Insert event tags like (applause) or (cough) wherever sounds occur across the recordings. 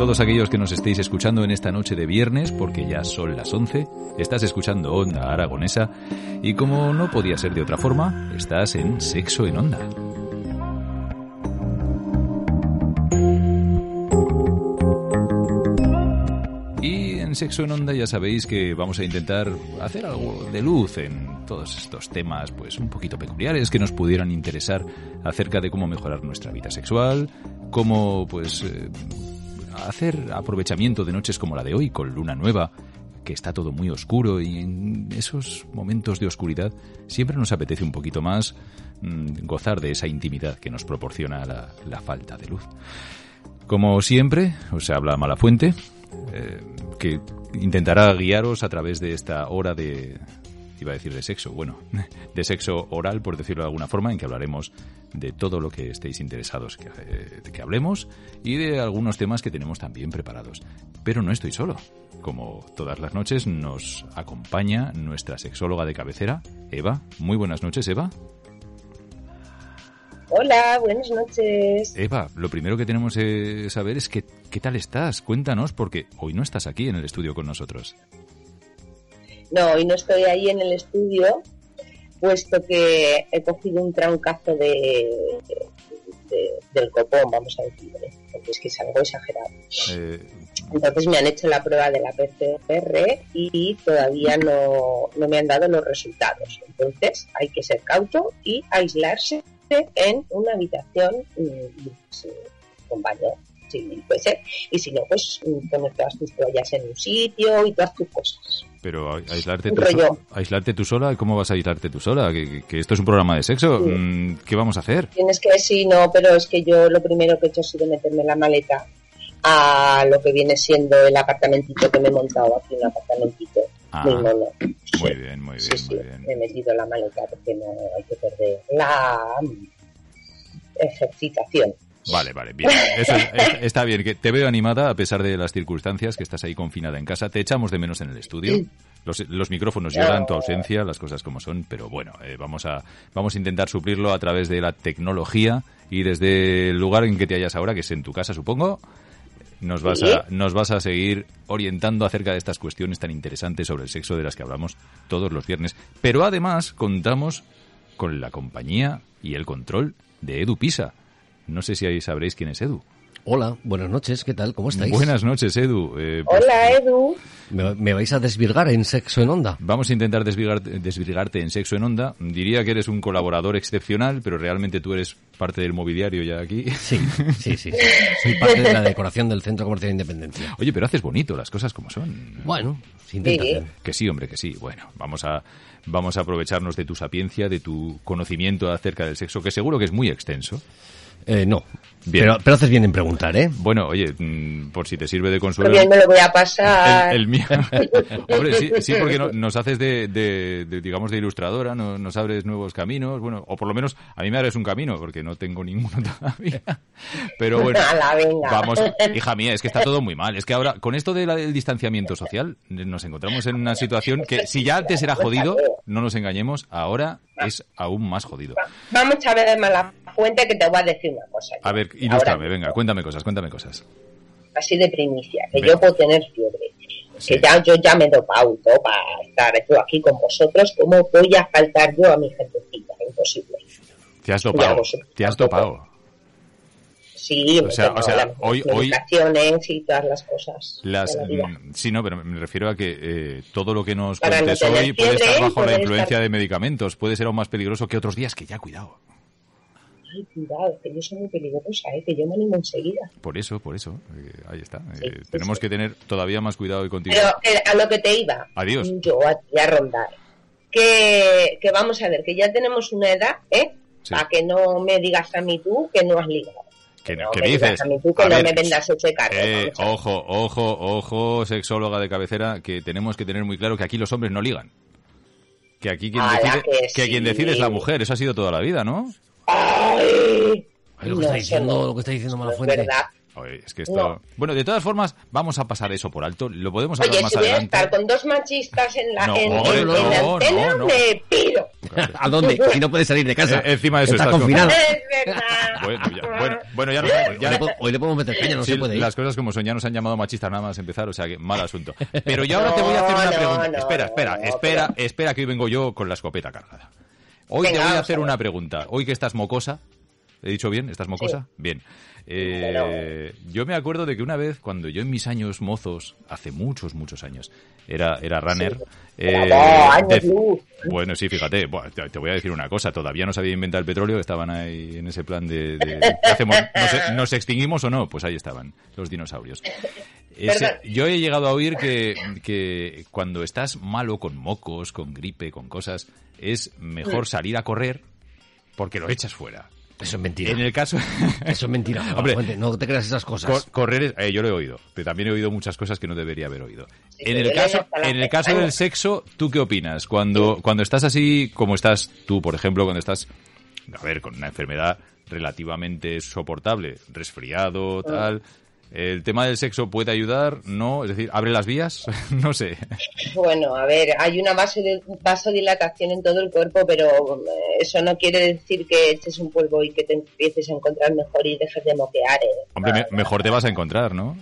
todos aquellos que nos estéis escuchando en esta noche de viernes, porque ya son las 11, estás escuchando Onda Aragonesa y como no podía ser de otra forma, estás en Sexo en Onda. Y en Sexo en Onda ya sabéis que vamos a intentar hacer algo de luz en todos estos temas pues un poquito peculiares que nos pudieran interesar acerca de cómo mejorar nuestra vida sexual, cómo pues eh, hacer aprovechamiento de noches como la de hoy con luna nueva, que está todo muy oscuro y en esos momentos de oscuridad siempre nos apetece un poquito más mm, gozar de esa intimidad que nos proporciona la, falta de luz. Como siempre, os habla Malafuente, eh, que intentará guiaros a través de esta hora de, iba a decir de sexo, bueno, (laughs) de sexo oral, por decirlo de alguna forma, en que hablaremos de todo lo que estéis interesados que, eh, que hablemos y de algunos temas que tenemos también preparados. Pero no estoy solo. Como todas las noches nos acompaña nuestra sexóloga de cabecera, Eva. Muy buenas noches, Eva. Hola, buenas noches. Eva, lo primero que tenemos que saber es que, qué tal estás. Cuéntanos, porque hoy no estás aquí en el estudio con nosotros. No, hoy no estoy ahí en el estudio, puesto que he cogido un trancazo de, de- del copón, vamos a decir, ¿eh? porque es que es algo exagerado. Eh, Entonces me han hecho la prueba de la PCR y todavía no, no me han dado los resultados. Entonces hay que ser cauto y aislarse en una habitación mm, pues, eh, con baño, si puede ser. Y si no, pues mm, poner todas tus toallas en un sitio y todas tus cosas. pero aislarte tú, so- aislarte tú sola, ¿cómo vas a aislarte tú sola? Que, esto es un programa de sexo. Sí. Mm, ¿Qué vamos a hacer? Tienes que sí, no, pero es que yo lo primero que he hecho ha sido meterme la maleta a lo que viene siendo el apartamentito que me he montado aquí, un apartamentito Ah, muy mono. Muy bien, muy bien, Sí, sí, muy bien. he metido la maleta porque no hay que perder la mm, ejercitación. Vale, vale, bien. Eso es- es- está bien, que te veo animada a pesar de las circunstancias, que estás ahí confinada en casa. Te echamos de menos en el estudio. Los, los micrófonos lloran tu ausencia, las cosas como son, pero bueno, eh, vamos, a, vamos a intentar suplirlo a través de la tecnología y desde el lugar en que te hallas ahora, que es en tu casa, supongo. Nos vas, a, nos vas a seguir orientando acerca de estas cuestiones tan interesantes sobre el sexo de las que hablamos todos los viernes. Pero además contamos con la compañía y el control de Edu Pisa. No sé si ahí sabréis quién es Edu. Hola, buenas noches, ¿qué tal? ¿Cómo estáis? Buenas noches, Edu. Eh, pues, Hola, Edu. ¿Me, me vais a desvirgar en sexo en onda? Vamos a intentar desvirgar- desvirgarte en sexo en onda. Diría que eres un colaborador excepcional, pero realmente tú eres parte del mobiliario ya aquí. Sí, (laughs) sí, sí. sí. Soy parte de la decoración del Centro Comercial de Independencia. Oye, pero haces bonito las cosas como son. Bueno, se intenta Sí. hacer. Que sí, hombre, que sí. Bueno, vamos a, vamos a aprovecharnos de tu sapiencia, de tu conocimiento acerca del sexo, que seguro que es muy extenso. Eh, no, Bien. pero, pero haces bien en preguntar, ¿eh? Bueno, oye, mm, por si te sirve de consuelo. bien, me lo voy a pasar. El, el mío. (laughs) Hombre, sí, sí, porque no- nos haces de, de- de, digamos, de ilustradora, no- nos abres nuevos caminos, bueno, o por lo menos a mí me abres un camino, porque no tengo ninguno (laughs) todavía. Pero bueno, vamos, hija mía, es que está todo muy mal. Es que ahora, con esto de la- del distanciamiento social, nos encontramos en una situación que si ya antes era jodido, no nos engañemos, ahora es aún más jodido. Vamos a ver más la fuente que te voy a decir una cosa. A ver, Ahora, ilústrame, venga, cuéntame cosas, cuéntame cosas. Así de primicia, que Venga. yo puedo tener fiebre. Sí. Que ya yo ya me he dopado y todo para estar yo aquí con vosotros. ¿Cómo voy a faltar yo a mi gentecita? Imposible. Te has dopado, vosotros te has dopado. Sí, O sea- o sea, las hoy- hoy- medicaciones y todas las cosas. Las, la mm, sí, no, pero me refiero a que eh, todo lo que nos Para cuentes hoy puede estar bajo la influencia estar- de medicamentos. Puede ser aún más peligroso que otros días, que ya, cuidado. Ay, cuidado, que yo soy muy peligrosa, ¿eh? que yo me animo enseguida. Por eso, por eso. eh, ahí está. Sí, Eh, sí, tenemos sí. que tener todavía más cuidado y contigo. Pero eh, a lo que te iba. Adiós. Yo a, ti a rondar. Que, que vamos a ver, que ya tenemos una edad, ¿eh? Para que no me digas a mí tú que no has ligado. ¿Qué, no qué me digas dices? a mí tú que A no ver, me vendas ese cargo. eh, ojo, ojo, ojo, sexóloga de cabecera, que tenemos que tener muy claro que aquí los hombres no ligan. Que aquí quien, Ala, decide, que que quien decide es la mujer. Eso ha sido toda la vida, ¿no? Ay, lo que no, está diciendo, lo que está diciendo No es Malafuente. Oye, es que esto... No. Bueno, de todas formas, vamos a pasar eso por alto. Lo podemos hablar Oye, más si voy a adelante. estar con dos machistas en la No, en, hombre, en- no, en la antena, no, no. me pido. ¿A dónde? (laughs) Si no puedes salir de casa. Eh, encima de eso Está estás confinado. Es verdad. Bueno, ya, bueno, bueno, ya, no- (laughs) Hoy le, po- hoy le podemos meter caña, no Sí, se puede ir. las cosas como son, ya nos han llamado machistas nada más empezar, o sea que mal asunto. (laughs) Pero yo ahora te voy a hacer una pregunta. no, espera, espera, no, espera, espera que hoy vengo yo con la escopeta cargada. Hoy te voy a hacer una pregunta. Hoy que estás mocosa, ¿he dicho bien? ¿Estás mocosa? Bien. Eh, yo me acuerdo de que una vez, cuando yo en mis años mozos, hace muchos, muchos años, era, era runner. eh, años dec- luz. bueno, sí, fíjate, Buah, te voy a decir una cosa, todavía no se había inventado el petróleo, estaban ahí en ese plan de, de- ¿qué hacemos? ¿Nos, nos extinguimos o no? Pues ahí estaban los dinosaurios. Ese- yo he llegado a oír que, que cuando estás malo con mocos, con gripe, con cosas, es mejor salir a correr porque lo echas fuera. Eso es mentira. En el caso... (laughs) Eso es mentira. (laughs) No, Hombre, Fuente, no te creas esas cosas. Cor- correr, es- eh, yo lo he oído, pero también he oído muchas cosas que no debería haber oído. Sí, en el caso, en el caso del sexo, ¿tú qué opinas? Cuando, cuando estás así, como estás tú, por ejemplo, cuando estás, a ver, con una enfermedad relativamente soportable, resfriado, tal, ¿el tema del sexo puede ayudar? ¿No? Es decir, ¿abre las vías? (laughs) no sé. Bueno, a ver, hay una vaso- vasodilatación en todo el cuerpo, pero eh, eso no quiere decir que eches un polvo y que te empieces a encontrar mejor y dejes de moquear. ¿eh? Hombre, me- mejor te vas a encontrar, ¿no?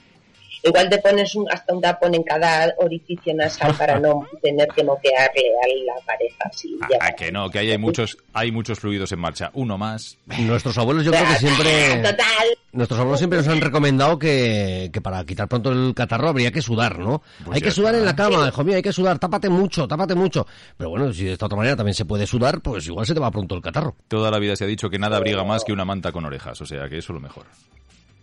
Igual te pones un, hasta un tapón en cada orificio nasal para no (laughs) tener que moquearle a la pareja. Así, Ah, ya. ah, que no, que ahí hay muchos, hay muchos fluidos en marcha. Uno más. Nuestros abuelos yo creo que (laughs) siempre... Total. Nuestros abuelos siempre nos han recomendado que, que para quitar pronto el catarro habría que sudar, ¿no? Pues hay que sudar está. en la cama, hijo mío, hay que sudar, tápate mucho, tápate mucho. Pero bueno, si de esta otra manera también se puede sudar, pues igual se te va pronto el catarro. Toda la vida se ha dicho que nada abriga más que una manta con orejas, o sea que eso es lo mejor.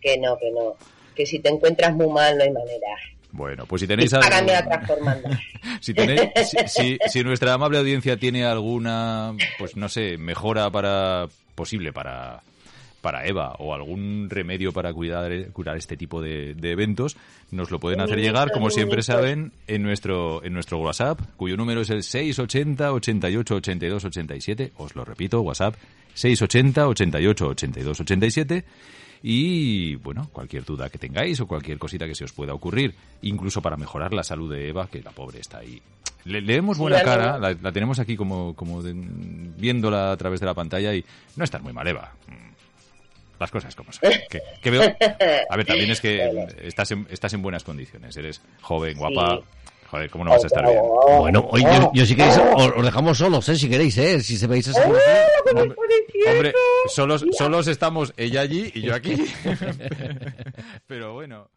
Que no, que no. Que si te encuentras muy mal no hay manera. Bueno, pues si tenéis algo... Págame a transformando. (laughs) Si, tenéis, (laughs) si, si- si nuestra amable audiencia tiene alguna, pues no sé, mejora para posible para, para Eva o algún remedio para cuidar, curar este tipo de, de eventos, nos lo pueden hacer llegar, como siempre saben, en nuestro, en nuestro WhatsApp, cuyo número es el 680 88 82 87. Os lo repito, WhatsApp 680 88 82 87. Y bueno, cualquier duda que tengáis o cualquier cosita que se os pueda ocurrir, incluso para mejorar la salud de Eva, que la pobre está ahí. Le, le vemos Sí, buena cara, la, la tenemos aquí como, como de- viéndola a través de la pantalla y no estás muy mal, Eva. Mm, Las cosas como son. (laughs) Que, que veo... A ver, también es que estás en, estás en buenas condiciones, eres joven, guapa. Joder, ¿cómo no vas a estar bien? Oh, Bueno, hoy yo, yo si queréis, os, os dejamos solos, ¿eh? Si queréis, ¿eh? Si se veis esa Oh, situación. Hombre, solos, solos estamos ella allí y yo aquí. (laughs) Pero bueno.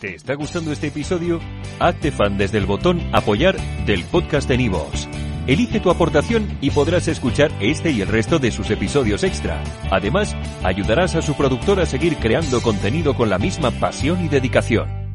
¿Te está gustando este episodio? Hazte fan desde el botón Apoyar del podcast de Nivos. Elige tu aportación y podrás escuchar este y el resto de sus episodios extra. Además, ayudarás a su productor a seguir creando contenido con la misma pasión y dedicación.